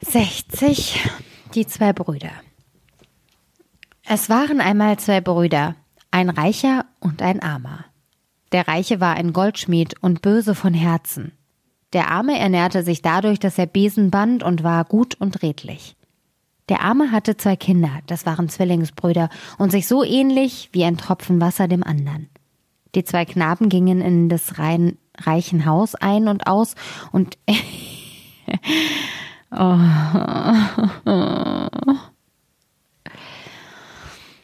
60. Die zwei Brüder. Es waren einmal zwei Brüder, ein Reicher und ein Armer. Der Reiche war ein Goldschmied und böse von Herzen. Der Arme ernährte sich dadurch, dass er Besen band und war gut und redlich. Der Arme hatte zwei Kinder, das waren Zwillingsbrüder, und sich so ähnlich wie ein Tropfen Wasser dem anderen. Die zwei Knaben gingen in des rein, reichen Haus ein und aus und oh.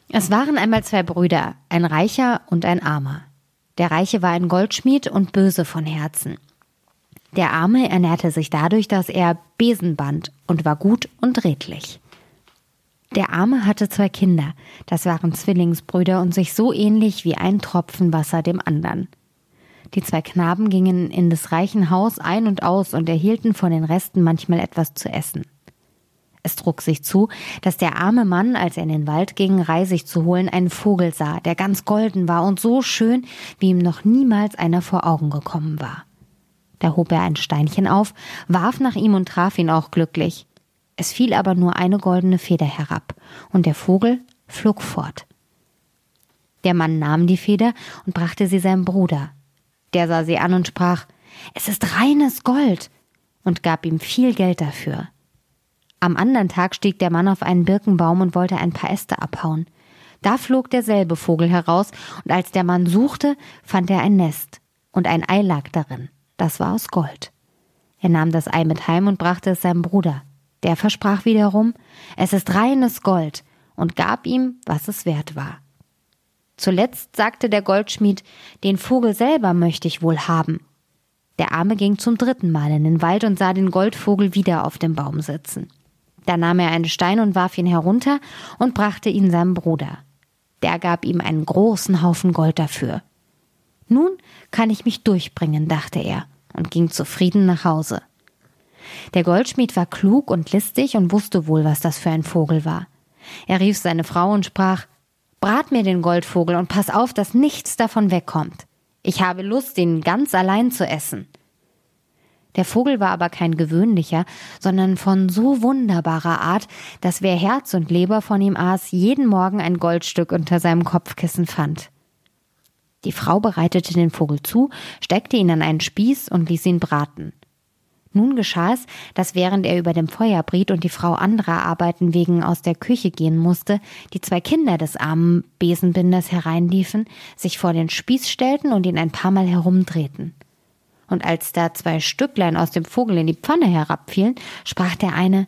Es waren einmal zwei Brüder, ein Reicher und ein Armer. Der Reiche war ein Goldschmied und böse von Herzen. Der Arme ernährte sich dadurch, dass er Besen band und war gut und redlich. Der Arme hatte zwei Kinder, das waren Zwillingsbrüder und sich so ähnlich wie ein Tropfen Wasser dem anderen. Die zwei Knaben gingen in des reichen Haus ein und aus und erhielten von den Resten manchmal etwas zu essen. Es trug sich zu, dass der arme Mann, als er in den Wald ging, Reisig zu holen, einen Vogel sah, der ganz golden war und so schön, wie ihm noch niemals einer vor Augen gekommen war. Da hob er ein Steinchen auf, warf nach ihm und traf ihn auch glücklich. Es fiel aber nur eine goldene Feder herab, und der Vogel flog fort. Der Mann nahm die Feder und brachte sie seinem Bruder. Der sah sie an und sprach Es ist reines Gold und gab ihm viel Geld dafür. Am anderen Tag stieg der Mann auf einen Birkenbaum und wollte ein paar Äste abhauen. Da flog derselbe Vogel heraus, und als der Mann suchte, fand er ein Nest, und ein Ei lag darin. Das war aus Gold. Er nahm das Ei mit heim und brachte es seinem Bruder. Der versprach wiederum, es ist reines Gold, und gab ihm, was es wert war. Zuletzt sagte der Goldschmied, den Vogel selber möchte ich wohl haben. Der Arme ging zum dritten Mal in den Wald und sah den Goldvogel wieder auf dem Baum sitzen. Da nahm er einen Stein und warf ihn herunter und brachte ihn seinem Bruder. Der gab ihm einen großen Haufen Gold dafür. Nun kann ich mich durchbringen, dachte er und ging zufrieden nach Hause. Der Goldschmied war klug und listig und wusste wohl, was das für ein Vogel war. Er rief seine Frau und sprach Brat mir den Goldvogel und pass auf, dass nichts davon wegkommt. Ich habe Lust, ihn ganz allein zu essen. Der Vogel war aber kein gewöhnlicher, sondern von so wunderbarer Art, dass wer Herz und Leber von ihm aß, jeden Morgen ein Goldstück unter seinem Kopfkissen fand. Die Frau bereitete den Vogel zu, steckte ihn an einen Spieß und ließ ihn braten. Nun geschah es, dass während er über dem Feuer briet und die Frau anderer Arbeiten wegen aus der Küche gehen musste, die zwei Kinder des armen Besenbinders hereinliefen, sich vor den Spieß stellten und ihn ein paar Mal herumdrehten. Und als da zwei Stücklein aus dem Vogel in die Pfanne herabfielen, sprach der eine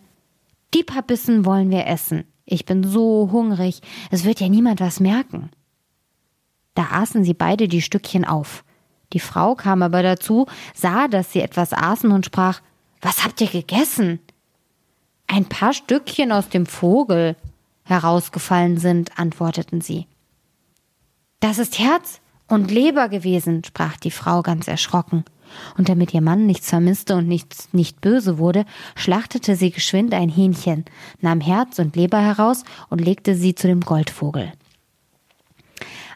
Die paar Bissen wollen wir essen. Ich bin so hungrig, es wird ja niemand was merken. Da aßen sie beide die Stückchen auf. Die Frau kam aber dazu, sah, dass sie etwas aßen und sprach Was habt ihr gegessen? Ein paar Stückchen aus dem Vogel herausgefallen sind, antworteten sie. Das ist Herz und Leber gewesen, sprach die Frau ganz erschrocken. Und damit ihr Mann nichts vermisste und nichts nicht böse wurde, schlachtete sie geschwind ein Hähnchen, nahm Herz und Leber heraus und legte sie zu dem Goldvogel.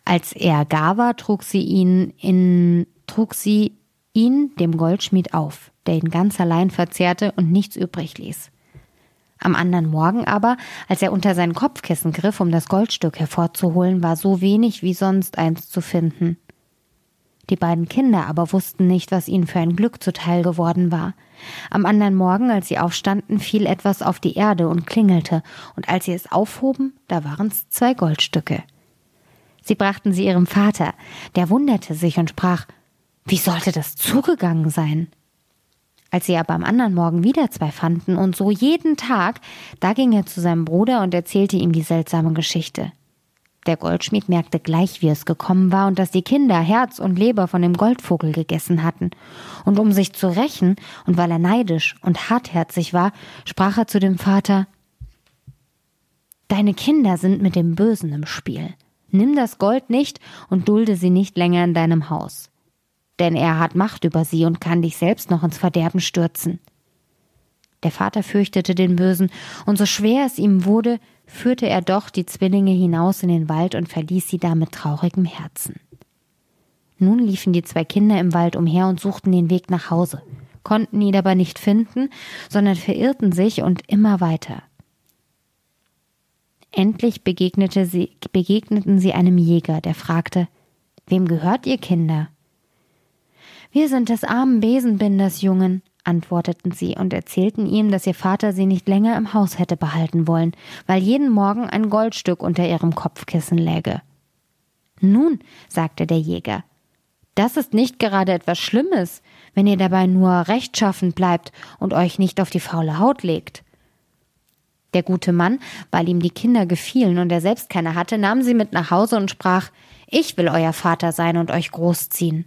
Als er gar war, trug sie ihn in, trug sie ihn dem Goldschmied auf, der ihn ganz allein verzehrte und nichts übrig ließ. Am anderen Morgen aber, als er unter sein Kopfkissen griff, um das Goldstück hervorzuholen, war so wenig wie sonst eins zu finden. Die beiden Kinder aber wussten nicht, was ihnen für ein Glück zuteil geworden war. Am anderen Morgen, als sie aufstanden, fiel etwas auf die Erde und klingelte, und als sie es aufhoben, da waren's zwei Goldstücke. Sie brachten sie ihrem Vater, der wunderte sich und sprach Wie sollte das zugegangen sein? Als sie aber am anderen Morgen wieder zwei fanden und so jeden Tag, da ging er zu seinem Bruder und erzählte ihm die seltsame Geschichte. Der Goldschmied merkte gleich, wie es gekommen war und dass die Kinder Herz und Leber von dem Goldvogel gegessen hatten. Und um sich zu rächen und weil er neidisch und hartherzig war, sprach er zu dem Vater Deine Kinder sind mit dem Bösen im Spiel. Nimm das Gold nicht und dulde sie nicht länger in deinem Haus. Denn er hat Macht über sie und kann dich selbst noch ins Verderben stürzen. Der Vater fürchtete den Bösen, und so schwer es ihm wurde, führte er doch die Zwillinge hinaus in den Wald und verließ sie da mit traurigem Herzen. Nun liefen die zwei Kinder im Wald umher und suchten den Weg nach Hause. konnten ihn aber nicht finden, sondern verirrten sich und immer weiter. Endlich begegnete sie, begegneten sie einem Jäger, der fragte, Wem gehört ihr Kinder? Wir sind des armen Besenbinders Jungen, antworteten sie und erzählten ihm, dass ihr Vater sie nicht länger im Haus hätte behalten wollen, weil jeden Morgen ein Goldstück unter ihrem Kopfkissen läge. Nun, sagte der Jäger, das ist nicht gerade etwas Schlimmes, wenn ihr dabei nur rechtschaffend bleibt und euch nicht auf die faule Haut legt. Der gute Mann, weil ihm die Kinder gefielen und er selbst keine hatte, nahm sie mit nach Hause und sprach Ich will euer Vater sein und euch großziehen.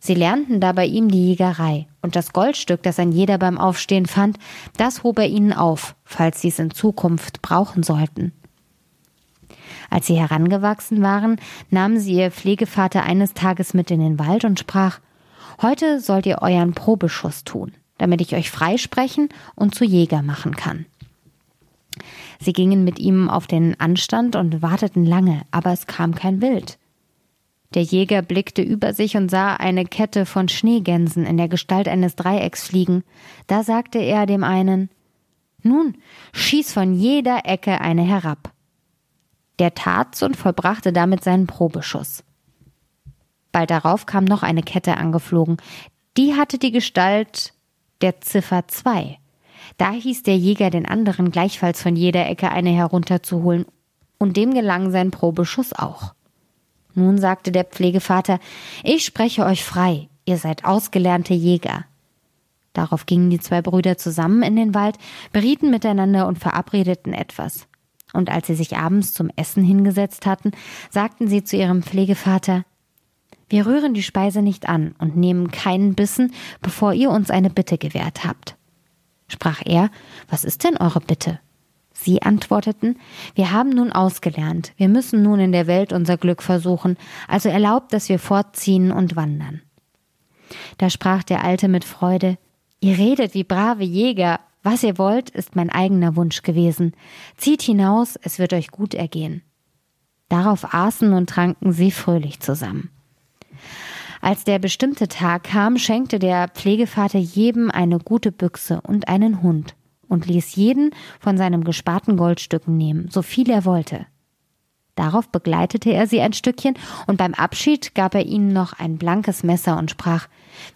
Sie lernten da bei ihm die Jägerei, und das Goldstück, das ein jeder beim Aufstehen fand, das hob er ihnen auf, falls sie es in Zukunft brauchen sollten. Als sie herangewachsen waren, nahmen sie ihr Pflegevater eines Tages mit in den Wald und sprach Heute sollt ihr euren Probeschuss tun, damit ich euch freisprechen und zu Jäger machen kann. Sie gingen mit ihm auf den Anstand und warteten lange, aber es kam kein Wild. Der Jäger blickte über sich und sah eine Kette von Schneegänsen in der Gestalt eines Dreiecks fliegen. Da sagte er dem einen Nun, schieß von jeder Ecke eine herab. Der tat's und vollbrachte damit seinen Probeschuss. Bald darauf kam noch eine Kette angeflogen. Die hatte die Gestalt der Ziffer zwei. Da hieß der Jäger den anderen gleichfalls von jeder Ecke eine herunterzuholen, und dem gelang sein Probeschuss auch. Nun sagte der Pflegevater, ich spreche euch frei, ihr seid ausgelernte Jäger. Darauf gingen die zwei Brüder zusammen in den Wald, berieten miteinander und verabredeten etwas. Und als sie sich abends zum Essen hingesetzt hatten, sagten sie zu ihrem Pflegevater Wir rühren die Speise nicht an und nehmen keinen Bissen, bevor ihr uns eine Bitte gewährt habt. Sprach er Was ist denn eure Bitte? Sie antworteten, wir haben nun ausgelernt, wir müssen nun in der Welt unser Glück versuchen, also erlaubt, dass wir fortziehen und wandern. Da sprach der Alte mit Freude, ihr redet wie brave Jäger, was ihr wollt, ist mein eigener Wunsch gewesen. Zieht hinaus, es wird euch gut ergehen. Darauf aßen und tranken sie fröhlich zusammen. Als der bestimmte Tag kam, schenkte der Pflegevater jedem eine gute Büchse und einen Hund und ließ jeden von seinem gesparten Goldstücken nehmen, so viel er wollte. Darauf begleitete er sie ein Stückchen, und beim Abschied gab er ihnen noch ein blankes Messer und sprach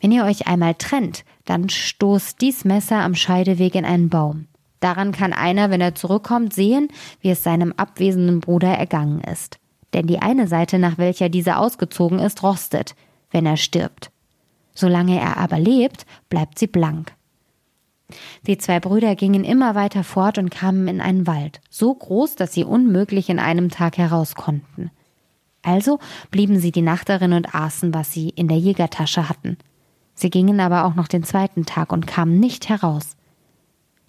Wenn ihr euch einmal trennt, dann stoßt dies Messer am Scheideweg in einen Baum. Daran kann einer, wenn er zurückkommt, sehen, wie es seinem abwesenden Bruder ergangen ist. Denn die eine Seite, nach welcher dieser ausgezogen ist, rostet, wenn er stirbt. Solange er aber lebt, bleibt sie blank. Die zwei Brüder gingen immer weiter fort und kamen in einen Wald, so groß, dass sie unmöglich in einem Tag heraus konnten. Also blieben sie die Nacht darin und aßen, was sie in der Jägertasche hatten. Sie gingen aber auch noch den zweiten Tag und kamen nicht heraus.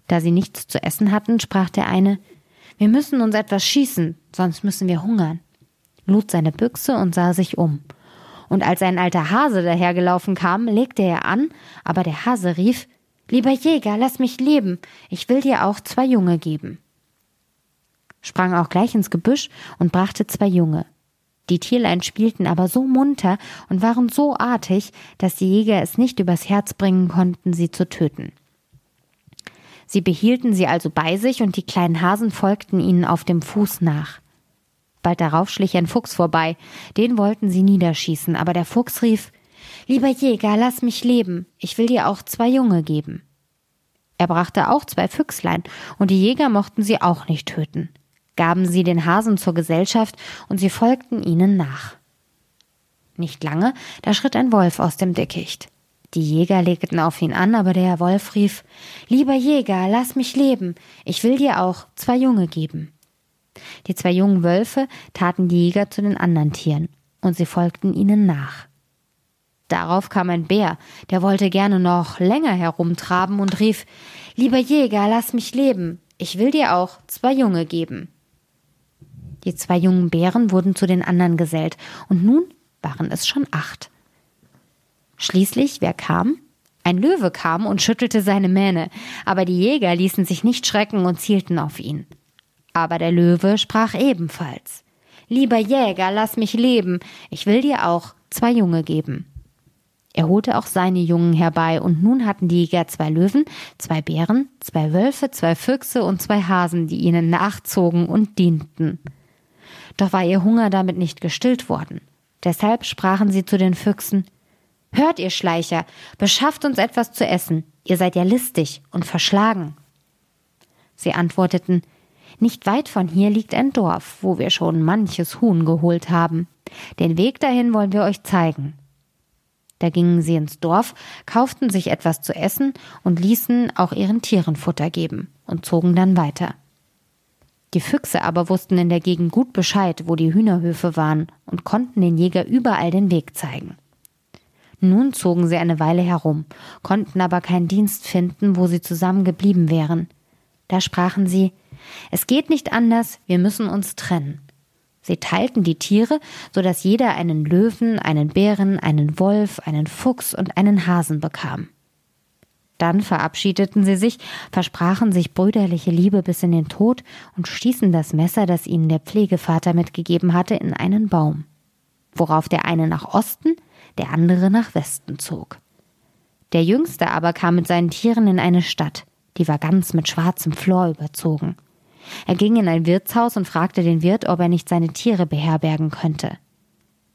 Da sie nichts zu essen hatten, sprach der eine Wir müssen uns etwas schießen, sonst müssen wir hungern, lud seine Büchse und sah sich um. Und als ein alter Hase dahergelaufen kam, legte er an, aber der Hase rief Lieber Jäger, lass mich leben, ich will dir auch zwei Junge geben. Sprang auch gleich ins Gebüsch und brachte zwei Junge. Die Tierlein spielten aber so munter und waren so artig, dass die Jäger es nicht übers Herz bringen konnten, sie zu töten. Sie behielten sie also bei sich und die kleinen Hasen folgten ihnen auf dem Fuß nach. Bald darauf schlich ein Fuchs vorbei, den wollten sie niederschießen, aber der Fuchs rief Lieber Jäger, lass mich leben, ich will dir auch zwei Junge geben. Er brachte auch zwei Füchslein, und die Jäger mochten sie auch nicht töten, gaben sie den Hasen zur Gesellschaft, und sie folgten ihnen nach. Nicht lange, da schritt ein Wolf aus dem Dickicht. Die Jäger legten auf ihn an, aber der Wolf rief Lieber Jäger, lass mich leben, ich will dir auch zwei Junge geben. Die zwei jungen Wölfe taten die Jäger zu den anderen Tieren, und sie folgten ihnen nach. Darauf kam ein Bär, der wollte gerne noch länger herumtraben und rief Lieber Jäger, lass mich leben, ich will dir auch zwei Junge geben. Die zwei jungen Bären wurden zu den anderen gesellt, und nun waren es schon acht. Schließlich, wer kam? Ein Löwe kam und schüttelte seine Mähne, aber die Jäger ließen sich nicht schrecken und zielten auf ihn. Aber der Löwe sprach ebenfalls Lieber Jäger, lass mich leben, ich will dir auch zwei Junge geben. Er holte auch seine Jungen herbei, und nun hatten die Jäger zwei Löwen, zwei Bären, zwei Wölfe, zwei Füchse und zwei Hasen, die ihnen nachzogen und dienten. Doch war ihr Hunger damit nicht gestillt worden. Deshalb sprachen sie zu den Füchsen Hört ihr Schleicher, beschafft uns etwas zu essen, ihr seid ja listig und verschlagen. Sie antworteten Nicht weit von hier liegt ein Dorf, wo wir schon manches Huhn geholt haben. Den Weg dahin wollen wir euch zeigen. Da gingen sie ins Dorf, kauften sich etwas zu essen und ließen auch ihren Tieren Futter geben und zogen dann weiter. Die Füchse aber wussten in der Gegend gut Bescheid, wo die Hühnerhöfe waren und konnten den Jäger überall den Weg zeigen. Nun zogen sie eine Weile herum, konnten aber keinen Dienst finden, wo sie zusammen geblieben wären. Da sprachen sie Es geht nicht anders, wir müssen uns trennen. Sie teilten die Tiere, so dass jeder einen Löwen, einen Bären, einen Wolf, einen Fuchs und einen Hasen bekam. Dann verabschiedeten sie sich, versprachen sich brüderliche Liebe bis in den Tod und stießen das Messer, das ihnen der Pflegevater mitgegeben hatte, in einen Baum, worauf der eine nach Osten, der andere nach Westen zog. Der Jüngste aber kam mit seinen Tieren in eine Stadt, die war ganz mit schwarzem Flor überzogen. Er ging in ein Wirtshaus und fragte den Wirt, ob er nicht seine Tiere beherbergen könnte.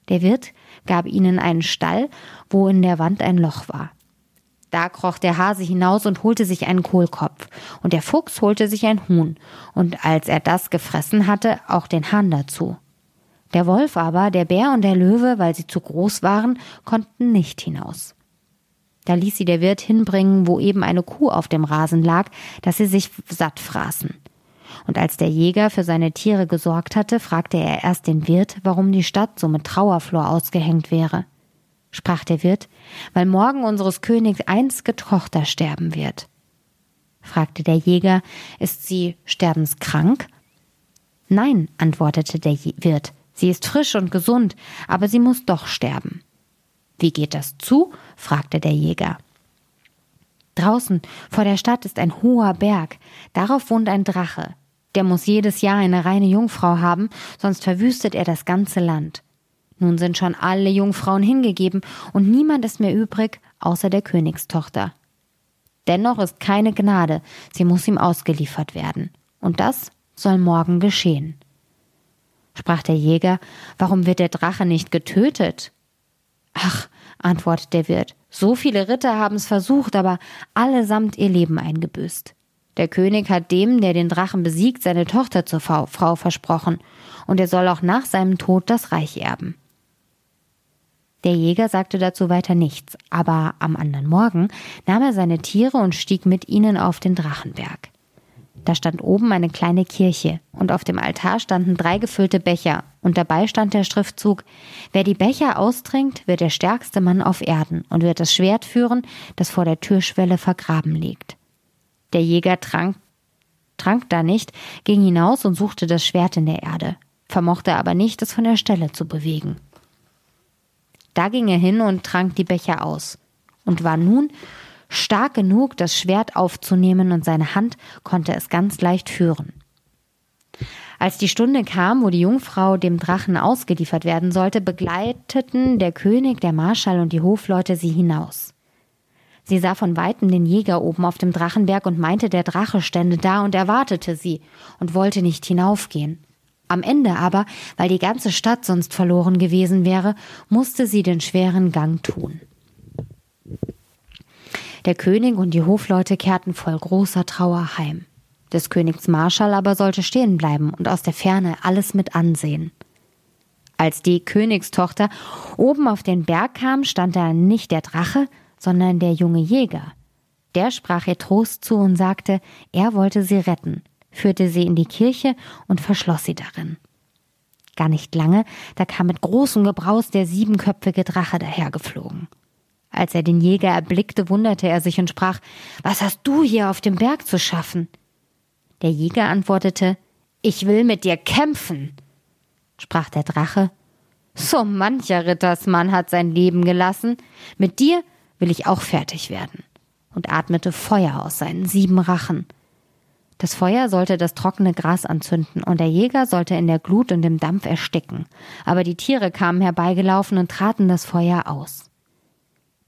Der Wirt gab ihnen einen Stall, wo in der Wand ein Loch war. Da kroch der Hase hinaus und holte sich einen Kohlkopf, und der Fuchs holte sich ein Huhn, und als er das gefressen hatte, auch den Hahn dazu. Der Wolf aber, der Bär und der Löwe, weil sie zu groß waren, konnten nicht hinaus. Da ließ sie der Wirt hinbringen, wo eben eine Kuh auf dem Rasen lag, dass sie sich satt fraßen. Und als der Jäger für seine Tiere gesorgt hatte, fragte er erst den Wirt, warum die Stadt so mit Trauerflor ausgehängt wäre. Sprach der Wirt, weil morgen unseres Königs einzige Tochter sterben wird. Fragte der Jäger, ist sie sterbenskrank? Nein, antwortete der Wirt, sie ist frisch und gesund, aber sie muss doch sterben. Wie geht das zu? fragte der Jäger. Draußen vor der Stadt ist ein hoher Berg, darauf wohnt ein Drache. Der muss jedes Jahr eine reine Jungfrau haben, sonst verwüstet er das ganze Land. Nun sind schon alle Jungfrauen hingegeben und niemand ist mehr übrig, außer der Königstochter. Dennoch ist keine Gnade, sie muss ihm ausgeliefert werden. Und das soll morgen geschehen. Sprach der Jäger, warum wird der Drache nicht getötet? Ach, antwortet der Wirt, so viele Ritter haben's versucht, aber allesamt ihr Leben eingebüßt. Der König hat dem, der den Drachen besiegt, seine Tochter zur Frau versprochen, und er soll auch nach seinem Tod das Reich erben. Der Jäger sagte dazu weiter nichts, aber am anderen Morgen nahm er seine Tiere und stieg mit ihnen auf den Drachenberg. Da stand oben eine kleine Kirche, und auf dem Altar standen drei gefüllte Becher, und dabei stand der Schriftzug Wer die Becher austrinkt, wird der stärkste Mann auf Erden und wird das Schwert führen, das vor der Türschwelle vergraben liegt. Der Jäger trank, trank da nicht, ging hinaus und suchte das Schwert in der Erde, vermochte aber nicht, es von der Stelle zu bewegen. Da ging er hin und trank die Becher aus und war nun stark genug, das Schwert aufzunehmen, und seine Hand konnte es ganz leicht führen. Als die Stunde kam, wo die Jungfrau dem Drachen ausgeliefert werden sollte, begleiteten der König, der Marschall und die Hofleute sie hinaus. Sie sah von weitem den Jäger oben auf dem Drachenberg und meinte, der Drache stände da und erwartete sie und wollte nicht hinaufgehen. Am Ende aber, weil die ganze Stadt sonst verloren gewesen wäre, musste sie den schweren Gang tun. Der König und die Hofleute kehrten voll großer Trauer heim. Des Königs Marschall aber sollte stehen bleiben und aus der Ferne alles mit ansehen. Als die Königstochter oben auf den Berg kam, stand da nicht der Drache, sondern der junge Jäger. Der sprach ihr Trost zu und sagte, er wollte sie retten, führte sie in die Kirche und verschloss sie darin. Gar nicht lange, da kam mit großem Gebraus der siebenköpfige Drache dahergeflogen. Als er den Jäger erblickte, wunderte er sich und sprach, Was hast du hier auf dem Berg zu schaffen? Der Jäger antwortete, Ich will mit dir kämpfen. Sprach der Drache, So mancher Rittersmann hat sein Leben gelassen, mit dir will ich auch fertig werden, und atmete Feuer aus seinen sieben Rachen. Das Feuer sollte das trockene Gras anzünden, und der Jäger sollte in der Glut und dem Dampf ersticken, aber die Tiere kamen herbeigelaufen und traten das Feuer aus.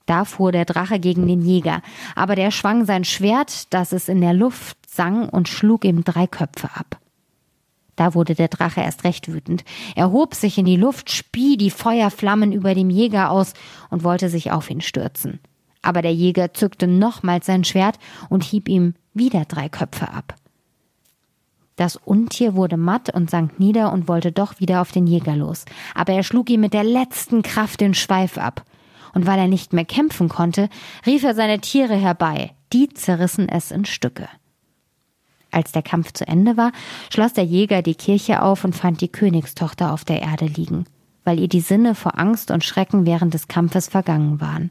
Da fuhr der Drache gegen den Jäger, aber der schwang sein Schwert, dass es in der Luft sang und schlug ihm drei Köpfe ab. Da wurde der Drache erst recht wütend. Er hob sich in die Luft, spie die Feuerflammen über dem Jäger aus und wollte sich auf ihn stürzen. Aber der Jäger zückte nochmals sein Schwert und hieb ihm wieder drei Köpfe ab. Das Untier wurde matt und sank nieder und wollte doch wieder auf den Jäger los. Aber er schlug ihm mit der letzten Kraft den Schweif ab und weil er nicht mehr kämpfen konnte, rief er seine Tiere herbei, die zerrissen es in Stücke. Als der Kampf zu Ende war, schloss der Jäger die Kirche auf und fand die Königstochter auf der Erde liegen, weil ihr die Sinne vor Angst und Schrecken während des Kampfes vergangen waren.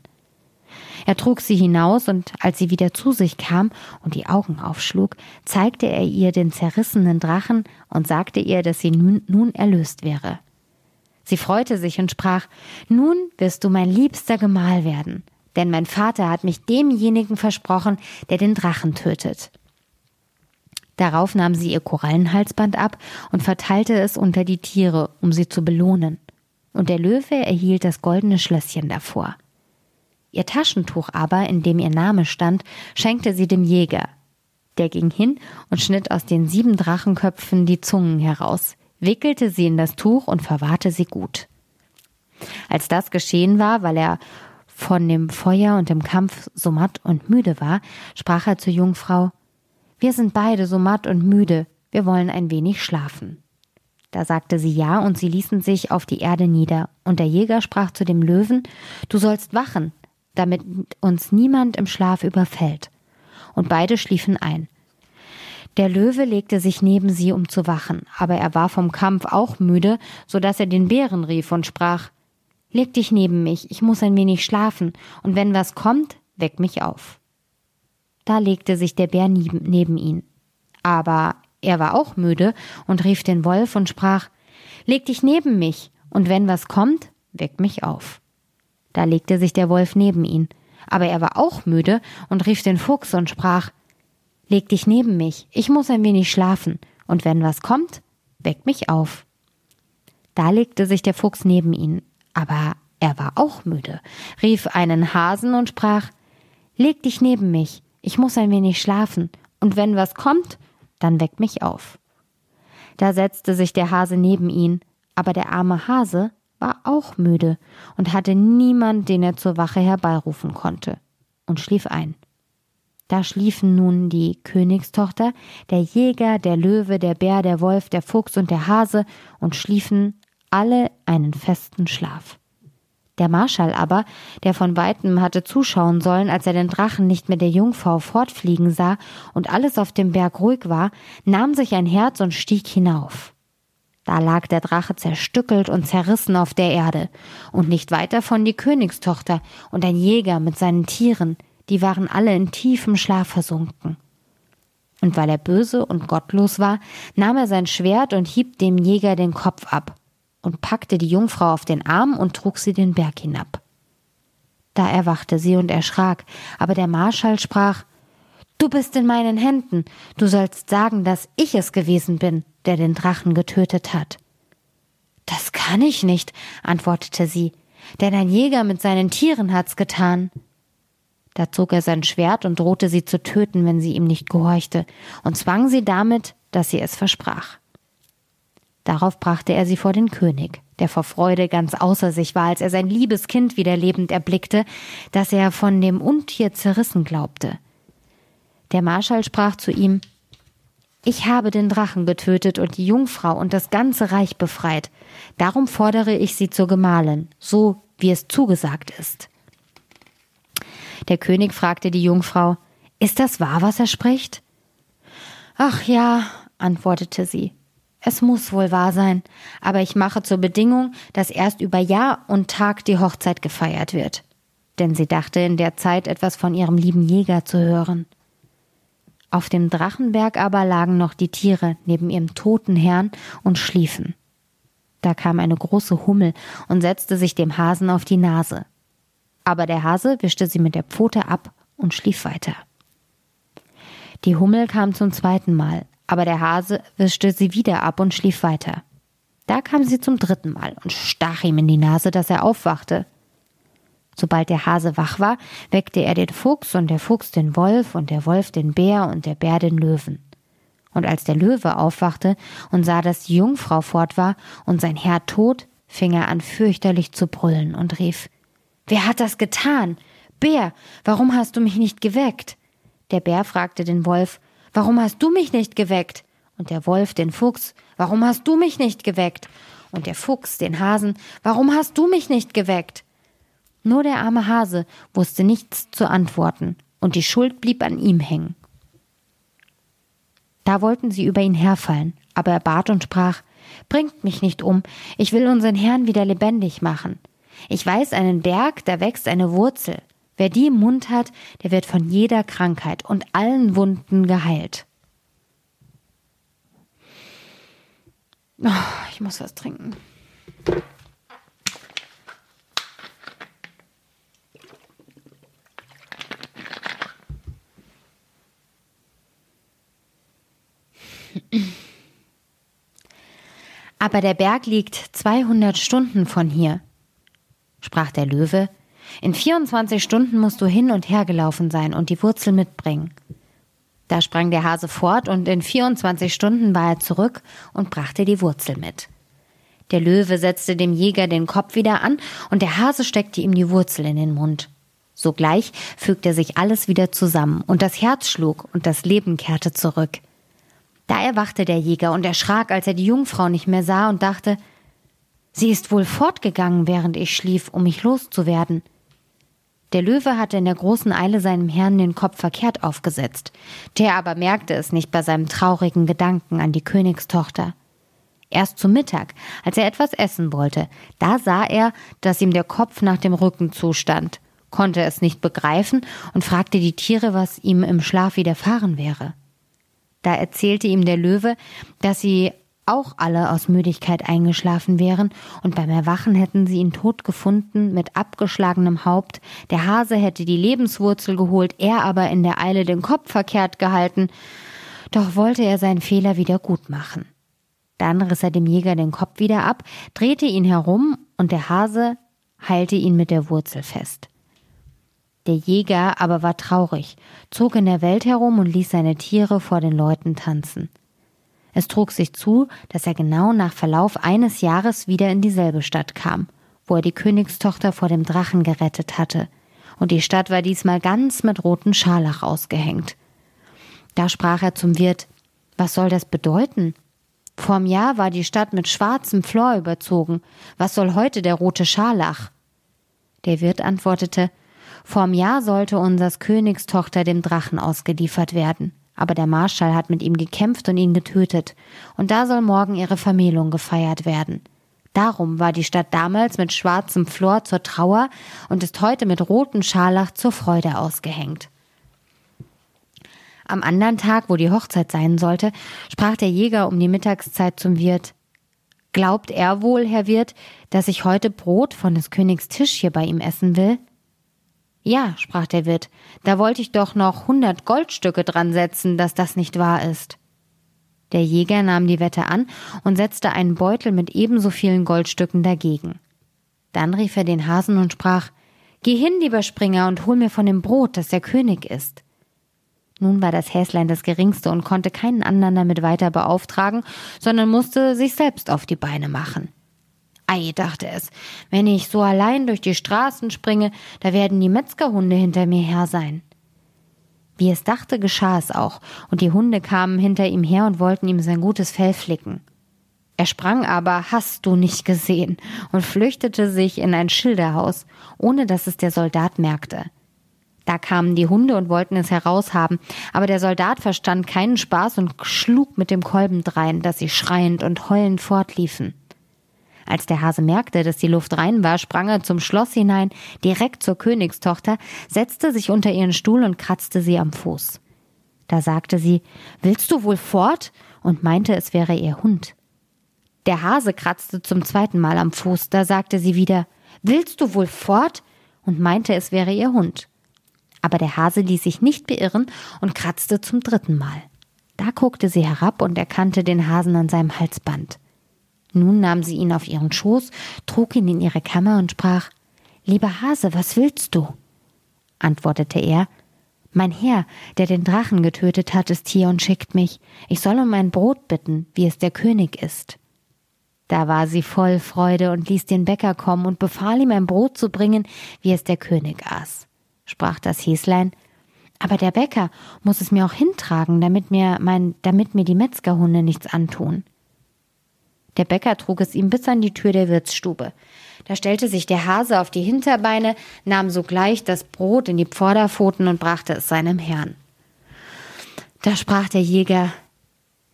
Er trug sie hinaus und als sie wieder zu sich kam und die Augen aufschlug, zeigte er ihr den zerrissenen Drachen und sagte ihr, dass sie nun, nun erlöst wäre. Sie freute sich und sprach, Nun wirst du mein liebster Gemahl werden, denn mein Vater hat mich demjenigen versprochen, der den Drachen tötet. Darauf nahm sie ihr Korallenhalsband ab und verteilte es unter die Tiere, um sie zu belohnen. Und der Löwe erhielt das goldene Schlösschen davor. Ihr Taschentuch aber, in dem ihr Name stand, schenkte sie dem Jäger. Der ging hin und schnitt aus den sieben Drachenköpfen die Zungen heraus wickelte sie in das Tuch und verwahrte sie gut. Als das geschehen war, weil er von dem Feuer und dem Kampf so matt und müde war, sprach er zur Jungfrau Wir sind beide so matt und müde, wir wollen ein wenig schlafen. Da sagte sie ja, und sie ließen sich auf die Erde nieder, und der Jäger sprach zu dem Löwen Du sollst wachen, damit uns niemand im Schlaf überfällt. Und beide schliefen ein. Der Löwe legte sich neben sie, um zu wachen, aber er war vom Kampf auch müde, so dass er den Bären rief und sprach Leg dich neben mich, ich muss ein wenig schlafen, und wenn was kommt, weck mich auf. Da legte sich der Bär neben ihn. Aber er war auch müde und rief den Wolf und sprach Leg dich neben mich, und wenn was kommt, weck mich auf. Da legte sich der Wolf neben ihn, aber er war auch müde und rief den Fuchs und sprach Leg dich neben mich, ich muss ein wenig schlafen, und wenn was kommt, weck mich auf. Da legte sich der Fuchs neben ihn, aber er war auch müde, rief einen Hasen und sprach Leg dich neben mich, ich muss ein wenig schlafen, und wenn was kommt, dann weck mich auf. Da setzte sich der Hase neben ihn, aber der arme Hase war auch müde und hatte niemand, den er zur Wache herbeirufen konnte, und schlief ein. Da schliefen nun die Königstochter, der Jäger, der Löwe, der Bär, der Wolf, der Fuchs und der Hase und schliefen alle einen festen Schlaf. Der Marschall aber, der von weitem hatte zuschauen sollen, als er den Drachen nicht mit der Jungfrau fortfliegen sah und alles auf dem Berg ruhig war, nahm sich ein Herz und stieg hinauf. Da lag der Drache zerstückelt und zerrissen auf der Erde, und nicht weit davon die Königstochter und ein Jäger mit seinen Tieren, die waren alle in tiefem Schlaf versunken. Und weil er böse und gottlos war, nahm er sein Schwert und hieb dem Jäger den Kopf ab und packte die Jungfrau auf den Arm und trug sie den Berg hinab. Da erwachte sie und erschrak, aber der Marschall sprach Du bist in meinen Händen, du sollst sagen, dass ich es gewesen bin, der den Drachen getötet hat. Das kann ich nicht, antwortete sie, denn ein Jäger mit seinen Tieren hat's getan. Da zog er sein Schwert und drohte sie zu töten, wenn sie ihm nicht gehorchte, und zwang sie damit, dass sie es versprach. Darauf brachte er sie vor den König, der vor Freude ganz außer sich war, als er sein liebes Kind wieder lebend erblickte, das er von dem Untier zerrissen glaubte. Der Marschall sprach zu ihm Ich habe den Drachen getötet und die Jungfrau und das ganze Reich befreit, darum fordere ich sie zur Gemahlin, so wie es zugesagt ist. Der König fragte die Jungfrau Ist das wahr, was er spricht? Ach ja, antwortete sie, es muss wohl wahr sein, aber ich mache zur Bedingung, dass erst über Jahr und Tag die Hochzeit gefeiert wird. Denn sie dachte in der Zeit etwas von ihrem lieben Jäger zu hören. Auf dem Drachenberg aber lagen noch die Tiere neben ihrem toten Herrn und schliefen. Da kam eine große Hummel und setzte sich dem Hasen auf die Nase aber der Hase wischte sie mit der Pfote ab und schlief weiter. Die Hummel kam zum zweiten Mal, aber der Hase wischte sie wieder ab und schlief weiter. Da kam sie zum dritten Mal und stach ihm in die Nase, dass er aufwachte. Sobald der Hase wach war, weckte er den Fuchs und der Fuchs den Wolf und der Wolf den Bär und der Bär den Löwen. Und als der Löwe aufwachte und sah, dass die Jungfrau fort war und sein Herr tot, fing er an fürchterlich zu brüllen und rief Wer hat das getan? Bär, warum hast du mich nicht geweckt? Der Bär fragte den Wolf Warum hast du mich nicht geweckt? Und der Wolf den Fuchs Warum hast du mich nicht geweckt? Und der Fuchs den Hasen Warum hast du mich nicht geweckt? Nur der arme Hase wusste nichts zu antworten, und die Schuld blieb an ihm hängen. Da wollten sie über ihn herfallen, aber er bat und sprach Bringt mich nicht um, ich will unseren Herrn wieder lebendig machen. Ich weiß einen Berg, da wächst eine Wurzel. Wer die im Mund hat, der wird von jeder Krankheit und allen Wunden geheilt. Oh, ich muss was trinken. Aber der Berg liegt 200 Stunden von hier, sprach der Löwe. In 24 Stunden musst du hin und her gelaufen sein und die Wurzel mitbringen. Da sprang der Hase fort und in 24 Stunden war er zurück und brachte die Wurzel mit. Der Löwe setzte dem Jäger den Kopf wieder an und der Hase steckte ihm die Wurzel in den Mund. Sogleich fügte sich alles wieder zusammen und das Herz schlug und das Leben kehrte zurück. Da erwachte der Jäger und erschrak, als er die Jungfrau nicht mehr sah und dachte, sie ist wohl fortgegangen, während ich schlief, um mich loszuwerden. Der Löwe hatte in der großen Eile seinem Herrn den Kopf verkehrt aufgesetzt, der aber merkte es nicht bei seinem traurigen Gedanken an die Königstochter. Erst zu Mittag, als er etwas essen wollte, da sah er, dass ihm der Kopf nach dem Rücken zustand, konnte es nicht begreifen und fragte die Tiere, was ihm im Schlaf widerfahren wäre. Da erzählte ihm der Löwe, dass sie auch alle aus Müdigkeit eingeschlafen wären, und beim Erwachen hätten sie ihn tot gefunden, mit abgeschlagenem Haupt, der Hase hätte die Lebenswurzel geholt, er aber in der Eile den Kopf verkehrt gehalten, doch wollte er seinen Fehler wieder gut machen. Dann riss er dem Jäger den Kopf wieder ab, drehte ihn herum, und der Hase heilte ihn mit der Wurzel fest. Der Jäger aber war traurig, zog in der Welt herum und ließ seine Tiere vor den Leuten tanzen. Es trug sich zu, dass er genau nach Verlauf eines Jahres wieder in dieselbe Stadt kam, wo er die Königstochter vor dem Drachen gerettet hatte, und die Stadt war diesmal ganz mit roten Scharlach ausgehängt. Da sprach er zum Wirt Was soll das bedeuten? Vorm Jahr war die Stadt mit schwarzem Flor überzogen. Was soll heute der rote Scharlach? Der Wirt antwortete Vorm Jahr sollte unsers Königs Tochter dem Drachen ausgeliefert werden. Aber der Marschall hat mit ihm gekämpft und ihn getötet. Und da soll morgen ihre Vermählung gefeiert werden. Darum war die Stadt damals mit schwarzem Flor zur Trauer und ist heute mit rotem Scharlach zur Freude ausgehängt. Am anderen Tag, wo die Hochzeit sein sollte, sprach der Jäger um die Mittagszeit zum Wirt. Glaubt er wohl, Herr Wirt, dass ich heute Brot von des Königs Tisch hier bei ihm essen will? Ja, sprach der Wirt, da wollte ich doch noch hundert Goldstücke dran setzen, dass das nicht wahr ist. Der Jäger nahm die Wette an und setzte einen Beutel mit ebenso vielen Goldstücken dagegen. Dann rief er den Hasen und sprach Geh hin, lieber Springer, und hol mir von dem Brot, das der König ist. Nun war das Häslein das geringste und konnte keinen anderen damit weiter beauftragen, sondern musste sich selbst auf die Beine machen. Ei, dachte es, wenn ich so allein durch die Straßen springe, da werden die Metzgerhunde hinter mir her sein. Wie es dachte, geschah es auch, und die Hunde kamen hinter ihm her und wollten ihm sein gutes Fell flicken. Er sprang aber, hast du nicht gesehen, und flüchtete sich in ein Schilderhaus, ohne dass es der Soldat merkte. Da kamen die Hunde und wollten es heraushaben, aber der Soldat verstand keinen Spaß und schlug mit dem Kolben drein, dass sie schreiend und heulend fortliefen. Als der Hase merkte, dass die Luft rein war, sprang er zum Schloss hinein, direkt zur Königstochter, setzte sich unter ihren Stuhl und kratzte sie am Fuß. Da sagte sie, Willst du wohl fort? und meinte, es wäre ihr Hund. Der Hase kratzte zum zweiten Mal am Fuß, da sagte sie wieder, Willst du wohl fort? und meinte, es wäre ihr Hund. Aber der Hase ließ sich nicht beirren und kratzte zum dritten Mal. Da guckte sie herab und erkannte den Hasen an seinem Halsband. Nun nahm sie ihn auf ihren Schoß, trug ihn in ihre Kammer und sprach Lieber Hase, was willst du? antwortete er. Mein Herr, der den Drachen getötet hat, ist hier und schickt mich. Ich soll um ein Brot bitten, wie es der König ist. Da war sie voll Freude und ließ den Bäcker kommen und befahl ihm ein Brot zu bringen, wie es der König aß. Sprach das Häslein, aber der Bäcker muss es mir auch hintragen, damit mir mein, damit mir die Metzgerhunde nichts antun. Der Bäcker trug es ihm bis an die Tür der Wirtsstube. Da stellte sich der Hase auf die Hinterbeine, nahm sogleich das Brot in die Vorderpfoten und brachte es seinem Herrn. Da sprach der Jäger,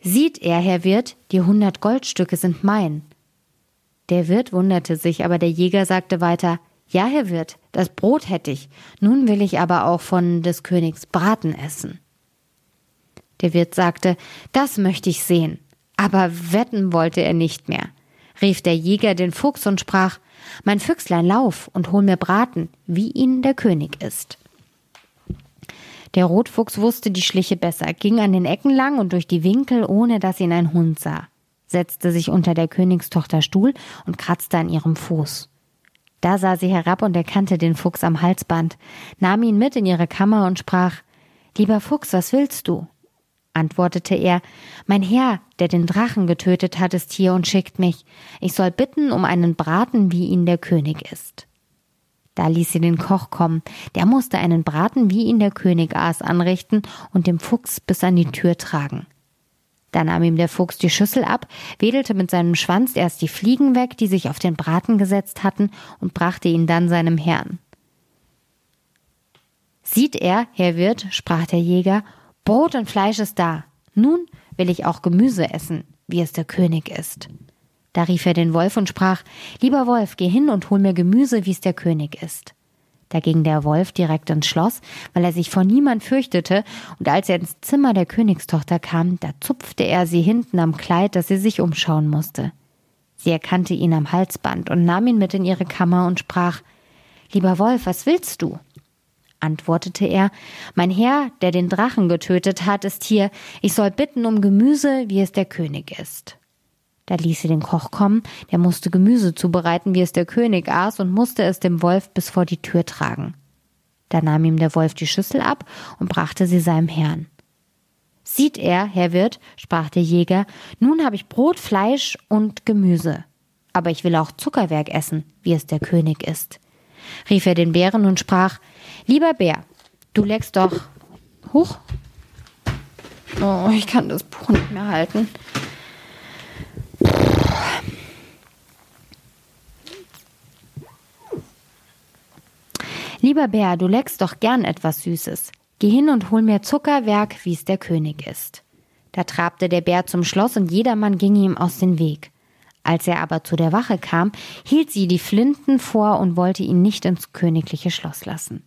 Sieht er, Herr Wirt, die hundert Goldstücke sind mein. Der Wirt wunderte sich, aber der Jäger sagte weiter, Ja, Herr Wirt, das Brot hätte ich, nun will ich aber auch von des Königs Braten essen. Der Wirt sagte, Das möchte ich sehen. Aber wetten wollte er nicht mehr. Rief der Jäger den Fuchs und sprach, Mein Füchslein, lauf und hol mir Braten, wie ihn der König ist. Der Rotfuchs wusste die Schliche besser, ging an den Ecken lang und durch die Winkel, ohne dass ihn ein Hund sah, setzte sich unter der Königstochter Stuhl und kratzte an ihrem Fuß. Da sah sie herab und erkannte den Fuchs am Halsband, nahm ihn mit in ihre Kammer und sprach Lieber Fuchs, was willst du? Antwortete er, Mein Herr, der den Drachen getötet hat, ist hier und schickt mich. Ich soll bitten um einen Braten, wie ihn der König ist. Da ließ sie den Koch kommen, der musste einen Braten, wie ihn der König aß, anrichten und dem Fuchs bis an die Tür tragen. Da nahm ihm der Fuchs die Schüssel ab, wedelte mit seinem Schwanz erst die Fliegen weg, die sich auf den Braten gesetzt hatten, und brachte ihn dann seinem Herrn. Sieht er, Herr Wirt, sprach der Jäger, Brot und Fleisch ist da. Nun will ich auch Gemüse essen, wie es der König ist. Da rief er den Wolf und sprach, Lieber Wolf, geh hin und hol mir Gemüse, wie es der König ist. Da ging der Wolf direkt ins Schloss, weil er sich vor niemand fürchtete, und als er ins Zimmer der Königstochter kam, da zupfte er sie hinten am Kleid, dass sie sich umschauen musste. Sie erkannte ihn am Halsband und nahm ihn mit in ihre Kammer und sprach, Lieber Wolf, was willst du? Antwortete er, Mein Herr, der den Drachen getötet hat, ist hier, ich soll bitten um Gemüse, wie es der König ist. Da ließ sie den Koch kommen, der musste Gemüse zubereiten, wie es der König aß, und musste es dem Wolf bis vor die Tür tragen. Da nahm ihm der Wolf die Schüssel ab und brachte sie seinem Herrn. Sieht er, Herr Wirt, sprach der Jäger, nun habe ich Brot, Fleisch und Gemüse. Aber ich will auch Zuckerwerk essen, wie es der König ist. Rief er den Bären und sprach, Lieber Bär, du leckst doch. Huch. Oh, ich kann das Buch nicht mehr halten. Lieber Bär, du leckst doch gern etwas Süßes. Geh hin und hol mir Zuckerwerk, wie es der König ist. Da trabte der Bär zum Schloss und jedermann ging ihm aus dem Weg. Als er aber zu der Wache kam, hielt sie die Flinten vor und wollte ihn nicht ins königliche Schloss lassen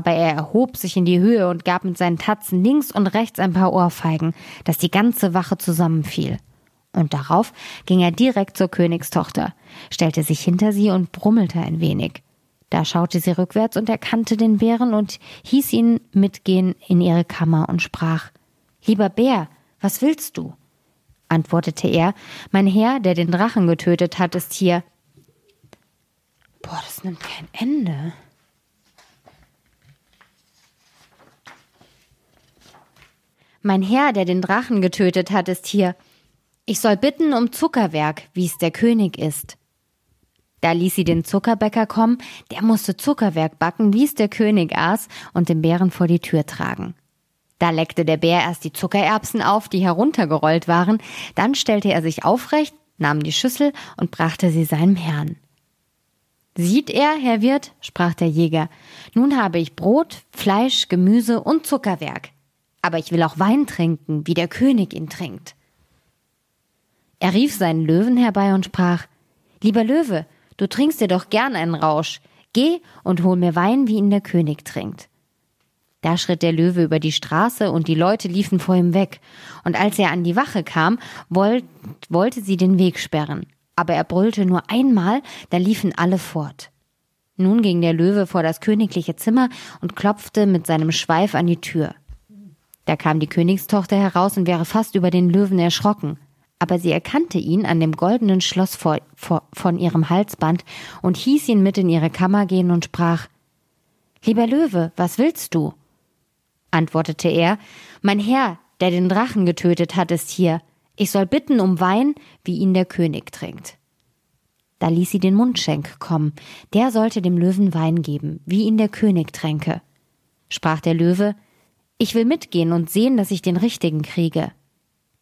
aber er erhob sich in die Höhe und gab mit seinen Tatzen links und rechts ein paar Ohrfeigen, dass die ganze Wache zusammenfiel. Und darauf ging er direkt zur Königstochter, stellte sich hinter sie und brummelte ein wenig. Da schaute sie rückwärts und erkannte den Bären und hieß ihn mitgehen in ihre Kammer und sprach Lieber Bär, was willst du? antwortete er, Mein Herr, der den Drachen getötet hat, ist hier. Boah, das nimmt kein Ende. Mein Herr, der den Drachen getötet hat, ist hier. Ich soll bitten um Zuckerwerk, wie es der König ist. Da ließ sie den Zuckerbäcker kommen, der musste Zuckerwerk backen, wie es der König aß, und den Bären vor die Tür tragen. Da leckte der Bär erst die Zuckererbsen auf, die heruntergerollt waren, dann stellte er sich aufrecht, nahm die Schüssel und brachte sie seinem Herrn. Sieht er, Herr Wirt, sprach der Jäger, nun habe ich Brot, Fleisch, Gemüse und Zuckerwerk aber ich will auch Wein trinken, wie der König ihn trinkt. Er rief seinen Löwen herbei und sprach Lieber Löwe, du trinkst dir doch gern einen Rausch, geh und hol mir Wein, wie ihn der König trinkt. Da schritt der Löwe über die Straße und die Leute liefen vor ihm weg, und als er an die Wache kam, wollt, wollte sie den Weg sperren, aber er brüllte nur einmal, da liefen alle fort. Nun ging der Löwe vor das königliche Zimmer und klopfte mit seinem Schweif an die Tür. Da kam die Königstochter heraus und wäre fast über den Löwen erschrocken. aber sie erkannte ihn an dem goldenen Schloss vor, vor, von ihrem Halsband und hieß ihn mit in ihre Kammer gehen und sprach Lieber Löwe, was willst du? antwortete er, Mein Herr, der den Drachen getötet hat, ist hier. Ich soll bitten um Wein, wie ihn der König trinkt. Da ließ sie den Mundschenk kommen, der sollte dem Löwen Wein geben, wie ihn der König tränke. Sprach der Löwe, ich will mitgehen und sehen, dass ich den richtigen kriege.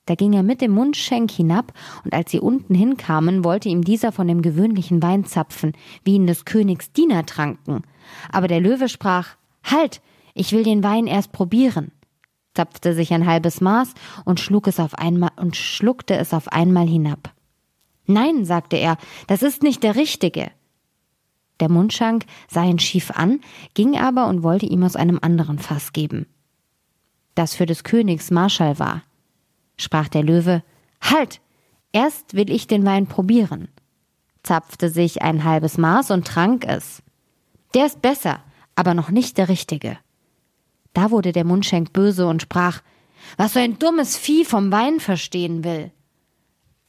Da ging er mit dem Mundschenk hinab, und als sie unten hinkamen, wollte ihm dieser von dem gewöhnlichen Wein zapfen, wie ihn des Königs Diener tranken. Aber der Löwe sprach, Halt, ich will den Wein erst probieren, zapfte sich ein halbes Maß und schlug es auf einmal und schluckte es auf einmal hinab. Nein, sagte er, das ist nicht der richtige. Der Mundschank sah ihn schief an, ging aber und wollte ihm aus einem anderen Fass geben. Das für des Königs Marschall war sprach der Löwe, Halt! Erst will ich den Wein probieren, zapfte sich ein halbes Maß und trank es. Der ist besser, aber noch nicht der richtige. Da wurde der Mundschenk böse und sprach, was so ein dummes Vieh vom Wein verstehen will.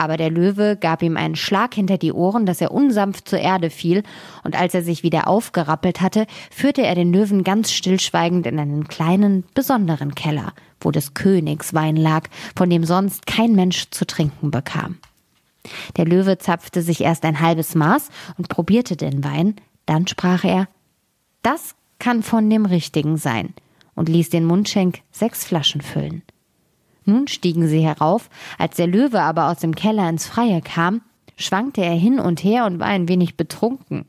Aber der Löwe gab ihm einen Schlag hinter die Ohren, dass er unsanft zur Erde fiel, und als er sich wieder aufgerappelt hatte, führte er den Löwen ganz stillschweigend in einen kleinen, besonderen Keller, wo des Königs Wein lag, von dem sonst kein Mensch zu trinken bekam. Der Löwe zapfte sich erst ein halbes Maß und probierte den Wein, dann sprach er Das kann von dem Richtigen sein, und ließ den Mundschenk sechs Flaschen füllen. Nun stiegen sie herauf, als der Löwe aber aus dem Keller ins Freie kam, schwankte er hin und her und war ein wenig betrunken.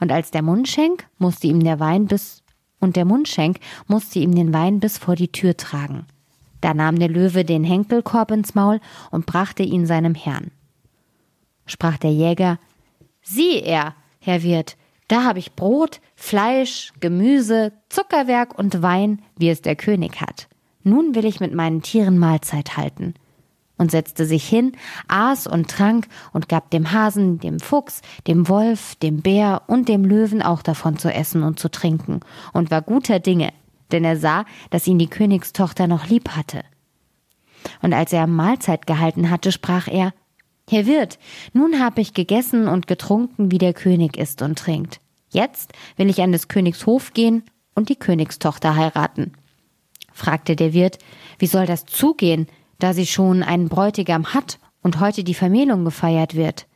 Und als der Mundschenk musste ihm der Wein bis und der Mundschenk musste ihm den Wein bis vor die Tür tragen. Da nahm der Löwe den Henkelkorb ins Maul und brachte ihn seinem Herrn. Sprach der Jäger, Sieh er, Herr Wirt, da habe ich Brot, Fleisch, Gemüse, Zuckerwerk und Wein, wie es der König hat. Nun will ich mit meinen Tieren Mahlzeit halten. Und setzte sich hin, aß und trank und gab dem Hasen, dem Fuchs, dem Wolf, dem Bär und dem Löwen auch davon zu essen und zu trinken und war guter Dinge, denn er sah, dass ihn die Königstochter noch lieb hatte. Und als er Mahlzeit gehalten hatte, sprach er, Herr Wirt, nun hab ich gegessen und getrunken, wie der König isst und trinkt. Jetzt will ich an des Königs Hof gehen und die Königstochter heiraten fragte der Wirt, wie soll das zugehen, da sie schon einen Bräutigam hat und heute die Vermählung gefeiert wird?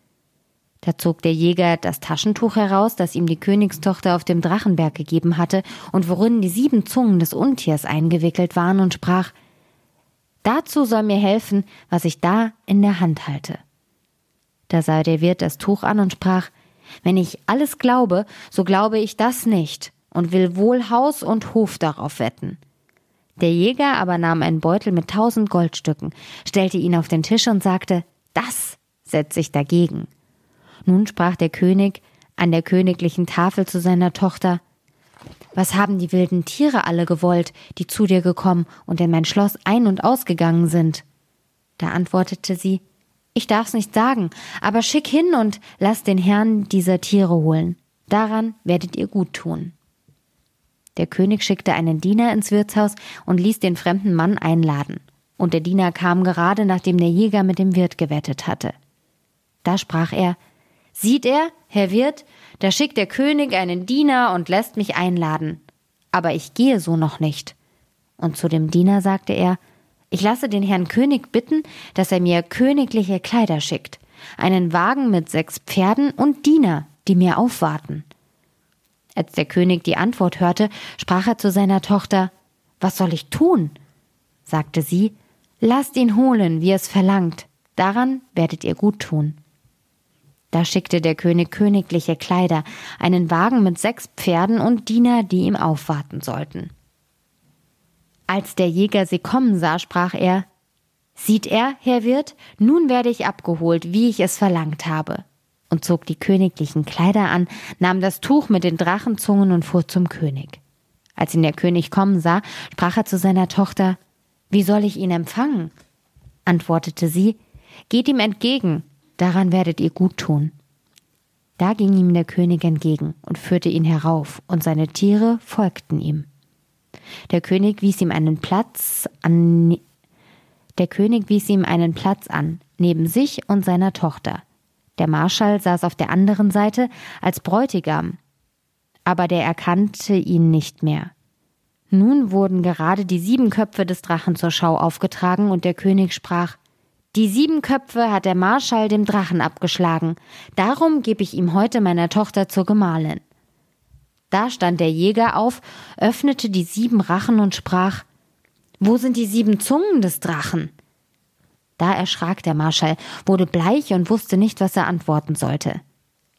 Da zog der Jäger das Taschentuch heraus, das ihm die Königstochter auf dem Drachenberg gegeben hatte und worin die sieben Zungen des Untiers eingewickelt waren und sprach, Dazu soll mir helfen, was ich da in der Hand halte. Da sah der Wirt das Tuch an und sprach, wenn ich alles glaube, so glaube ich das nicht und will wohl Haus und Hof darauf wetten. Der Jäger aber nahm einen Beutel mit tausend Goldstücken, stellte ihn auf den Tisch und sagte, das setze ich dagegen. Nun sprach der König an der königlichen Tafel zu seiner Tochter, was haben die wilden Tiere alle gewollt, die zu dir gekommen und in mein Schloss ein- und ausgegangen sind? Da antwortete sie, ich darf's nicht sagen, aber schick hin und lass den Herrn dieser Tiere holen. Daran werdet ihr gut tun. Der König schickte einen Diener ins Wirtshaus und ließ den fremden Mann einladen. Und der Diener kam gerade, nachdem der Jäger mit dem Wirt gewettet hatte. Da sprach er Sieht er, Herr Wirt, da schickt der König einen Diener und lässt mich einladen. Aber ich gehe so noch nicht. Und zu dem Diener sagte er Ich lasse den Herrn König bitten, dass er mir königliche Kleider schickt, einen Wagen mit sechs Pferden und Diener, die mir aufwarten. Als der König die Antwort hörte, sprach er zu seiner Tochter Was soll ich tun? sagte sie, Lasst ihn holen, wie es verlangt, daran werdet ihr gut tun. Da schickte der König königliche Kleider, einen Wagen mit sechs Pferden und Diener, die ihm aufwarten sollten. Als der Jäger sie kommen sah, sprach er Sieht er, Herr Wirt, nun werde ich abgeholt, wie ich es verlangt habe und zog die königlichen Kleider an, nahm das Tuch mit den Drachenzungen und fuhr zum König. Als ihn der König kommen sah, sprach er zu seiner Tochter Wie soll ich ihn empfangen? antwortete sie Geht ihm entgegen, daran werdet ihr gut tun. Da ging ihm der König entgegen und führte ihn herauf, und seine Tiere folgten ihm. Der König wies ihm einen Platz an der König wies ihm einen Platz an, neben sich und seiner Tochter. Der Marschall saß auf der anderen Seite als Bräutigam, aber der erkannte ihn nicht mehr. Nun wurden gerade die sieben Köpfe des Drachen zur Schau aufgetragen und der König sprach Die sieben Köpfe hat der Marschall dem Drachen abgeschlagen, darum gebe ich ihm heute meiner Tochter zur Gemahlin. Da stand der Jäger auf, öffnete die sieben Rachen und sprach Wo sind die sieben Zungen des Drachen? Da erschrak der Marschall, wurde bleich und wusste nicht, was er antworten sollte.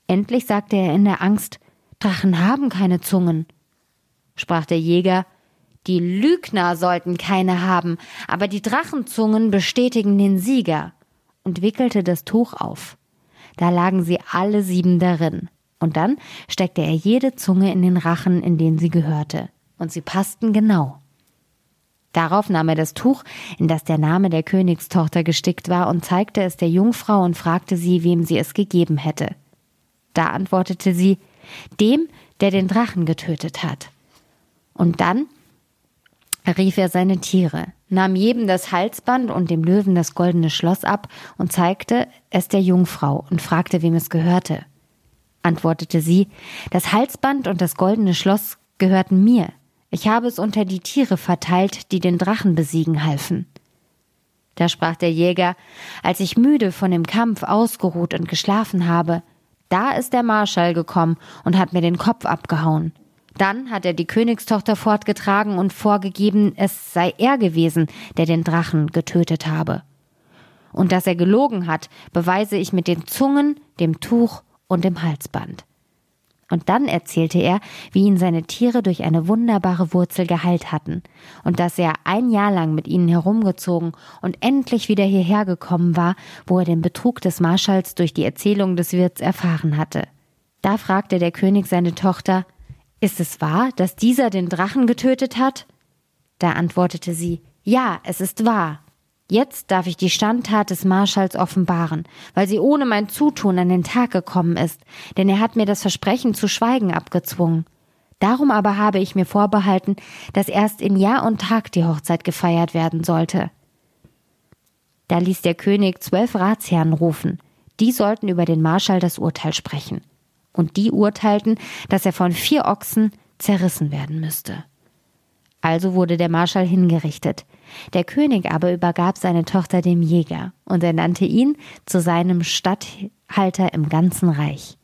Endlich sagte er in der Angst Drachen haben keine Zungen. Sprach der Jäger Die Lügner sollten keine haben, aber die Drachenzungen bestätigen den Sieger und wickelte das Tuch auf. Da lagen sie alle sieben darin. Und dann steckte er jede Zunge in den Rachen, in den sie gehörte. Und sie passten genau. Darauf nahm er das Tuch, in das der Name der Königstochter gestickt war, und zeigte es der Jungfrau und fragte sie, wem sie es gegeben hätte. Da antwortete sie, dem, der den Drachen getötet hat. Und dann rief er seine Tiere, nahm jedem das Halsband und dem Löwen das goldene Schloss ab und zeigte es der Jungfrau und fragte, wem es gehörte antwortete sie, das Halsband und das goldene Schloss gehörten mir. Ich habe es unter die Tiere verteilt, die den Drachen besiegen halfen. Da sprach der Jäger, als ich müde von dem Kampf ausgeruht und geschlafen habe, da ist der Marschall gekommen und hat mir den Kopf abgehauen. Dann hat er die Königstochter fortgetragen und vorgegeben, es sei er gewesen, der den Drachen getötet habe. Und dass er gelogen hat, beweise ich mit den Zungen, dem Tuch und dem Halsband. Und dann erzählte er, wie ihn seine Tiere durch eine wunderbare Wurzel geheilt hatten und dass er ein Jahr lang mit ihnen herumgezogen und endlich wieder hierher gekommen war, wo er den Betrug des Marschalls durch die Erzählung des Wirts erfahren hatte. Da fragte der König seine Tochter, ist es wahr, dass dieser den Drachen getötet hat? Da antwortete sie, ja, es ist wahr. Jetzt darf ich die Standtat des Marschalls offenbaren, weil sie ohne mein Zutun an den Tag gekommen ist, denn er hat mir das Versprechen zu schweigen abgezwungen. Darum aber habe ich mir vorbehalten, dass erst in Jahr und Tag die Hochzeit gefeiert werden sollte. Da ließ der König zwölf Ratsherren rufen. Die sollten über den Marschall das Urteil sprechen. Und die urteilten, dass er von vier Ochsen zerrissen werden müsste. Also wurde der Marschall hingerichtet. Der König aber übergab seine Tochter dem Jäger und ernannte ihn zu seinem Statthalter im ganzen Reich.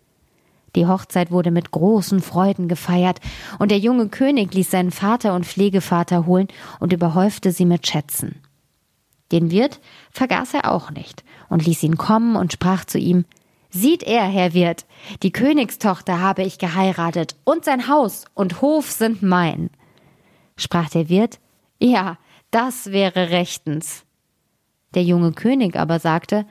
Die Hochzeit wurde mit großen Freuden gefeiert, und der junge König ließ seinen Vater und Pflegevater holen und überhäufte sie mit Schätzen. Den Wirt vergaß er auch nicht und ließ ihn kommen und sprach zu ihm Sieht er, Herr Wirt, die Königstochter habe ich geheiratet, und sein Haus und Hof sind mein sprach der Wirt, ja, das wäre rechtens. Der junge König aber sagte,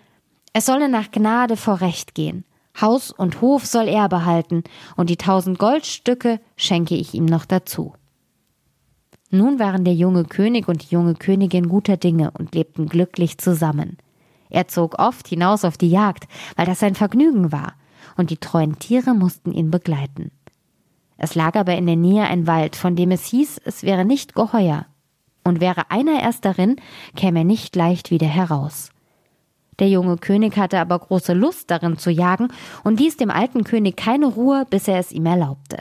es solle nach Gnade vor Recht gehen. Haus und Hof soll er behalten, und die tausend Goldstücke schenke ich ihm noch dazu. Nun waren der junge König und die junge Königin guter Dinge und lebten glücklich zusammen. Er zog oft hinaus auf die Jagd, weil das sein Vergnügen war, und die treuen Tiere mussten ihn begleiten. Es lag aber in der Nähe ein Wald, von dem es hieß, es wäre nicht geheuer. Und wäre einer erst darin, käme er nicht leicht wieder heraus. Der junge König hatte aber große Lust darin zu jagen und ließ dem alten König keine Ruhe, bis er es ihm erlaubte.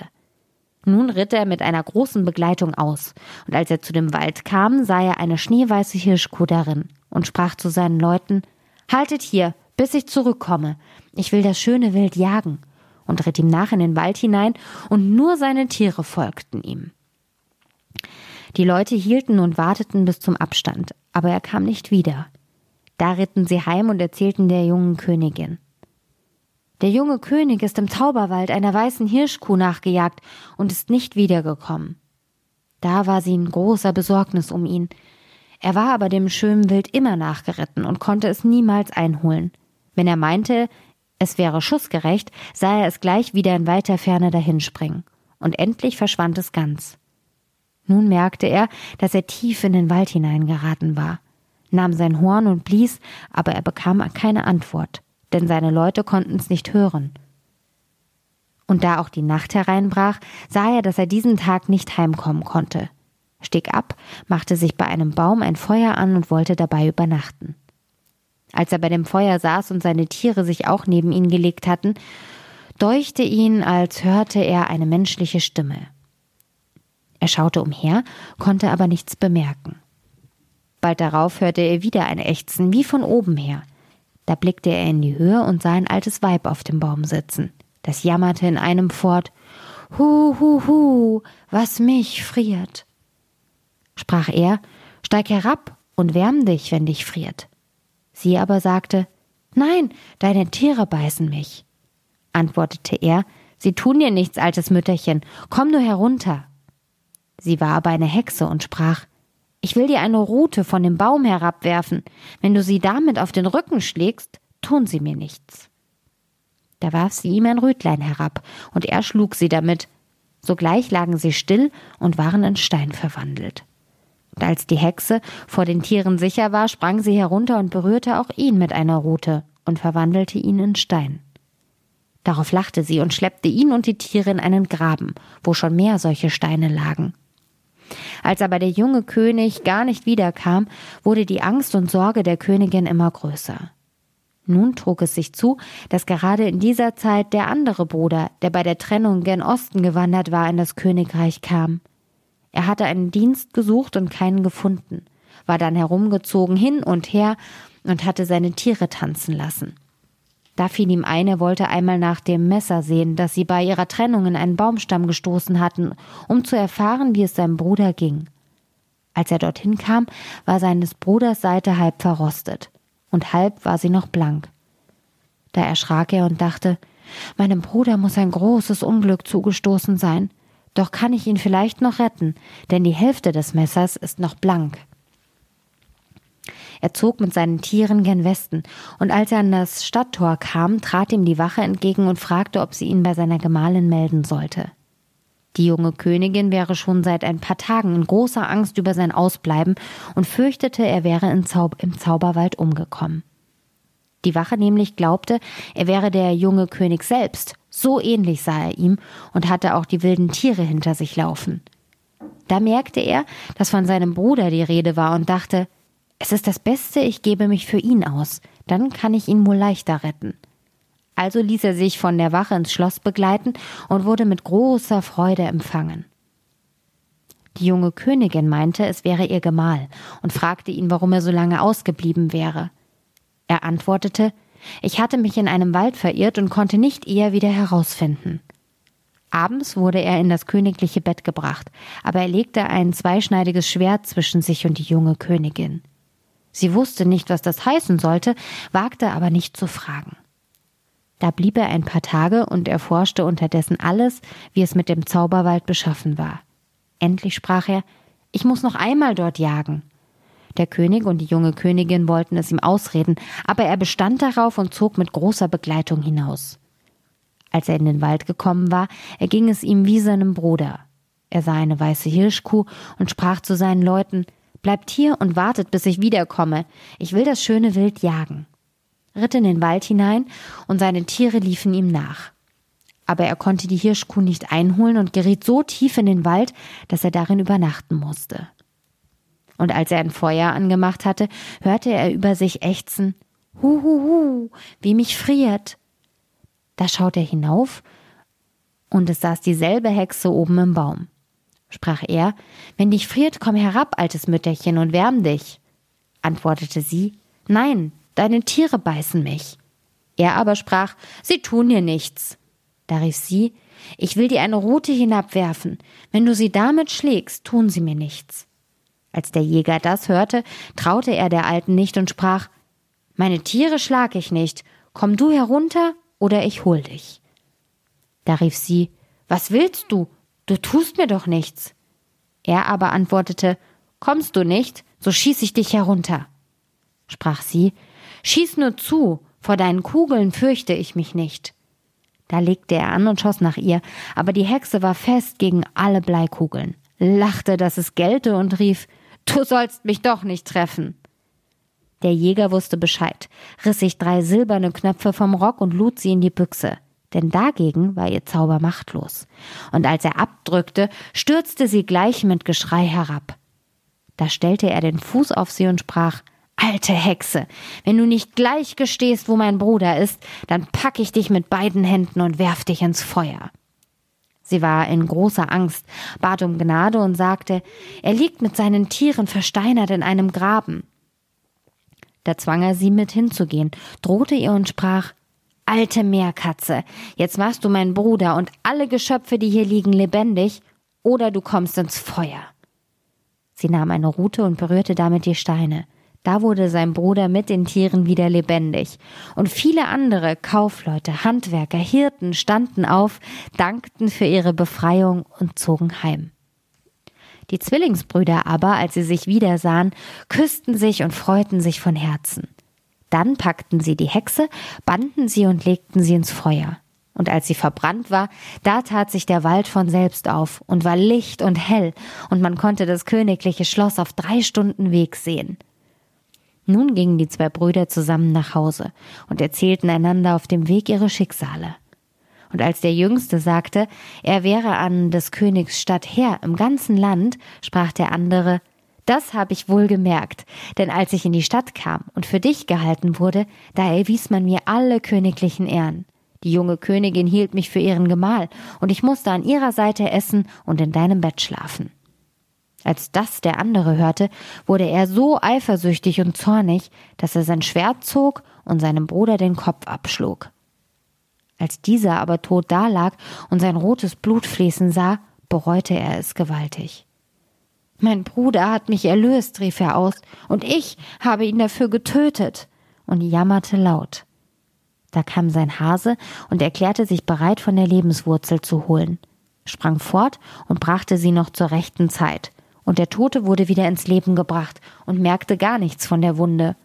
Nun ritt er mit einer großen Begleitung aus, und als er zu dem Wald kam, sah er eine schneeweiße Hirschkuh darin und sprach zu seinen Leuten Haltet hier, bis ich zurückkomme, ich will das schöne Wild jagen und ritt ihm nach in den Wald hinein, und nur seine Tiere folgten ihm. Die Leute hielten und warteten bis zum Abstand, aber er kam nicht wieder. Da ritten sie heim und erzählten der jungen Königin. Der junge König ist im Zauberwald einer weißen Hirschkuh nachgejagt und ist nicht wiedergekommen. Da war sie in großer Besorgnis um ihn. Er war aber dem schönen Wild immer nachgeritten und konnte es niemals einholen. Wenn er meinte, es wäre schussgerecht, sah er es gleich wieder in weiter Ferne dahinspringen. Und endlich verschwand es ganz. Nun merkte er, dass er tief in den Wald hineingeraten war, nahm sein Horn und blies, aber er bekam keine Antwort, denn seine Leute konnten es nicht hören. Und da auch die Nacht hereinbrach, sah er, dass er diesen Tag nicht heimkommen konnte, stieg ab, machte sich bei einem Baum ein Feuer an und wollte dabei übernachten. Als er bei dem Feuer saß und seine Tiere sich auch neben ihn gelegt hatten, deuchte ihn, als hörte er eine menschliche Stimme. Er schaute umher, konnte aber nichts bemerken. Bald darauf hörte er wieder ein Ächzen, wie von oben her. Da blickte er in die Höhe und sah ein altes Weib auf dem Baum sitzen. Das jammerte in einem fort Hu, hu, hu, was mich friert. Sprach er, steig herab und wärm dich, wenn dich friert. Sie aber sagte, Nein, deine Tiere beißen mich. Antwortete er, Sie tun dir nichts, altes Mütterchen, komm nur herunter. Sie war aber eine Hexe und sprach, ich will dir eine Rute von dem Baum herabwerfen. Wenn du sie damit auf den Rücken schlägst, tun sie mir nichts. Da warf sie ihm ein Rötlein herab, und er schlug sie damit. Sogleich lagen sie still und waren in Stein verwandelt. Und als die Hexe vor den Tieren sicher war, sprang sie herunter und berührte auch ihn mit einer Rute und verwandelte ihn in Stein. Darauf lachte sie und schleppte ihn und die Tiere in einen Graben, wo schon mehr solche Steine lagen. Als aber der junge König gar nicht wiederkam, wurde die Angst und Sorge der Königin immer größer. Nun trug es sich zu, dass gerade in dieser Zeit der andere Bruder, der bei der Trennung gen Osten gewandert war, in das Königreich kam. Er hatte einen Dienst gesucht und keinen gefunden, war dann herumgezogen hin und her und hatte seine Tiere tanzen lassen. Da fiel ihm ein, er wollte einmal nach dem Messer sehen, das sie bei ihrer Trennung in einen Baumstamm gestoßen hatten, um zu erfahren, wie es seinem Bruder ging. Als er dorthin kam, war seines Bruders Seite halb verrostet, und halb war sie noch blank. Da erschrak er und dachte, meinem Bruder muss ein großes Unglück zugestoßen sein, doch kann ich ihn vielleicht noch retten, denn die Hälfte des Messers ist noch blank. Er zog mit seinen Tieren gen Westen, und als er an das Stadttor kam, trat ihm die Wache entgegen und fragte, ob sie ihn bei seiner Gemahlin melden sollte. Die junge Königin wäre schon seit ein paar Tagen in großer Angst über sein Ausbleiben und fürchtete, er wäre Zau im Zauberwald umgekommen. Die Wache nämlich glaubte, er wäre der junge König selbst, so ähnlich sah er ihm und hatte auch die wilden Tiere hinter sich laufen. Da merkte er, dass von seinem Bruder die Rede war und dachte, es ist das Beste, ich gebe mich für ihn aus, dann kann ich ihn wohl leichter retten. Also ließ er sich von der Wache ins Schloss begleiten und wurde mit großer Freude empfangen. Die junge Königin meinte, es wäre ihr Gemahl und fragte ihn, warum er so lange ausgeblieben wäre. Er antwortete, ich hatte mich in einem Wald verirrt und konnte nicht eher wieder herausfinden. Abends wurde er in das königliche Bett gebracht, aber er legte ein zweischneidiges Schwert zwischen sich und die junge Königin. Sie wusste nicht, was das heißen sollte, wagte aber nicht zu fragen. Da blieb er ein paar Tage und erforschte unterdessen alles, wie es mit dem Zauberwald beschaffen war. Endlich sprach er Ich muss noch einmal dort jagen. Der König und die junge Königin wollten es ihm ausreden, aber er bestand darauf und zog mit großer Begleitung hinaus. Als er in den Wald gekommen war, erging es ihm wie seinem Bruder. Er sah eine weiße Hirschkuh und sprach zu seinen Leuten Bleibt hier und wartet, bis ich wiederkomme. Ich will das schöne Wild jagen. Ritt in den Wald hinein und seine Tiere liefen ihm nach. Aber er konnte die Hirschkuh nicht einholen und geriet so tief in den Wald, dass er darin übernachten musste. Und als er ein Feuer angemacht hatte, hörte er über sich ächzen, Hu, hu, hu, wie mich friert. Da schaut er hinauf, und es saß dieselbe Hexe oben im Baum sprach er, wenn dich friert, komm herab, altes Mütterchen, und wärm dich. Antwortete sie, nein, deine Tiere beißen mich. Er aber sprach, sie tun dir nichts. Da rief sie, ich will dir eine Rute hinabwerfen, wenn du sie damit schlägst, tun sie mir nichts. Als der Jäger das hörte, traute er der Alten nicht und sprach, meine Tiere schlag ich nicht, komm du herunter, oder ich hol dich. Da rief sie, was willst du? Du tust mir doch nichts. Er aber antwortete, Kommst du nicht, so schieß ich dich herunter. Sprach sie, Schieß nur zu, vor deinen Kugeln fürchte ich mich nicht. Da legte er an und schoss nach ihr, aber die Hexe war fest gegen alle Bleikugeln, lachte, dass es gelte und rief, Du sollst mich doch nicht treffen. Der Jäger wusste Bescheid, riss sich drei silberne Knöpfe vom Rock und lud sie in die Büchse denn dagegen war ihr Zauber machtlos, und als er abdrückte, stürzte sie gleich mit Geschrei herab. Da stellte er den Fuß auf sie und sprach Alte Hexe, wenn du nicht gleich gestehst, wo mein Bruder ist, dann pack ich dich mit beiden Händen und werf dich ins Feuer. Sie war in großer Angst, bat um Gnade und sagte, er liegt mit seinen Tieren versteinert in einem Graben. Da zwang er sie mit hinzugehen, drohte ihr und sprach, Alte Meerkatze, jetzt machst du meinen Bruder und alle Geschöpfe, die hier liegen, lebendig, oder du kommst ins Feuer. Sie nahm eine Rute und berührte damit die Steine. Da wurde sein Bruder mit den Tieren wieder lebendig. Und viele andere Kaufleute, Handwerker, Hirten standen auf, dankten für ihre Befreiung und zogen heim. Die Zwillingsbrüder aber, als sie sich wiedersahen, küssten sich und freuten sich von Herzen. Dann packten sie die Hexe, banden sie und legten sie ins Feuer. Und als sie verbrannt war, da tat sich der Wald von selbst auf und war licht und hell, und man konnte das königliche Schloss auf drei Stunden Weg sehen. Nun gingen die zwei Brüder zusammen nach Hause und erzählten einander auf dem Weg ihre Schicksale. Und als der Jüngste sagte, er wäre an des Königs Stadt Herr im ganzen Land, sprach der andere, das habe ich wohl gemerkt, denn als ich in die Stadt kam und für dich gehalten wurde, da erwies man mir alle königlichen Ehren. Die junge Königin hielt mich für ihren Gemahl, und ich musste an ihrer Seite essen und in deinem Bett schlafen. Als das der andere hörte, wurde er so eifersüchtig und zornig, dass er sein Schwert zog und seinem Bruder den Kopf abschlug. Als dieser aber tot dalag und sein rotes Blut fließen sah, bereute er es gewaltig. Mein Bruder hat mich erlöst, rief er aus, und ich habe ihn dafür getötet, und jammerte laut. Da kam sein Hase und erklärte sich bereit, von der Lebenswurzel zu holen, sprang fort und brachte sie noch zur rechten Zeit und der Tote wurde wieder ins Leben gebracht und merkte gar nichts von der Wunde.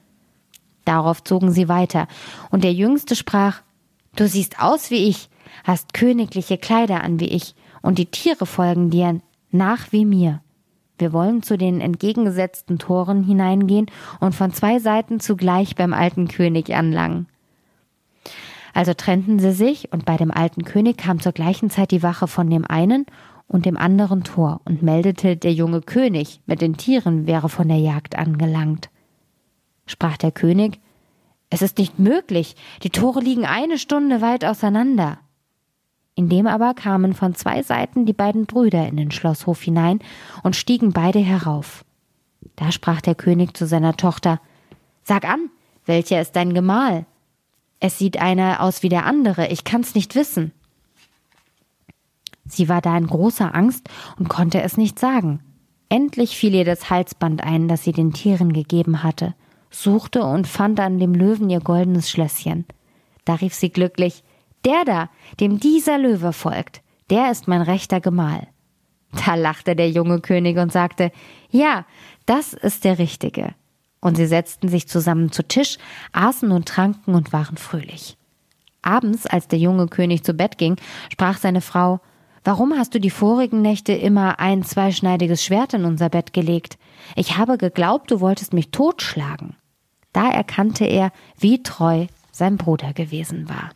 Darauf zogen sie weiter, und der Jüngste sprach Du siehst aus wie ich, hast königliche Kleider an wie ich, und die Tiere folgen dir nach wie mir. Wir wollen zu den entgegengesetzten Toren hineingehen und von zwei Seiten zugleich beim alten König anlangen. Also trennten sie sich, und bei dem alten König kam zur gleichen Zeit die Wache von dem einen und dem anderen Tor und meldete, der junge König mit den Tieren wäre von der Jagd angelangt. Sprach der König, es ist nicht möglich, die Tore liegen eine Stunde weit auseinander. Indem aber kamen von zwei Seiten die beiden Brüder in den Schlosshof hinein und stiegen beide herauf. Da sprach der König zu seiner Tochter, Sag an, welcher ist dein Gemahl? Es sieht einer aus wie der andere, ich kann's nicht wissen. Sie war da in großer Angst und konnte es nicht sagen. Endlich fiel ihr das Halsband ein, das sie den Tieren gegeben hatte, suchte und fand an dem Löwen ihr goldenes Schlösschen. Da rief sie glücklich Der da, dem dieser Löwe folgt, der ist mein rechter Gemahl. Da lachte der junge König und sagte Ja, das ist der Richtige. Und sie setzten sich zusammen zu Tisch, aßen und tranken und waren fröhlich. Abends, als der junge König zu Bett ging, sprach seine Frau Warum hast du die vorigen Nächte immer ein zweischneidiges Schwert in unser Bett gelegt? Ich habe geglaubt, du wolltest mich totschlagen. Da erkannte er, wie treu sein Bruder gewesen war.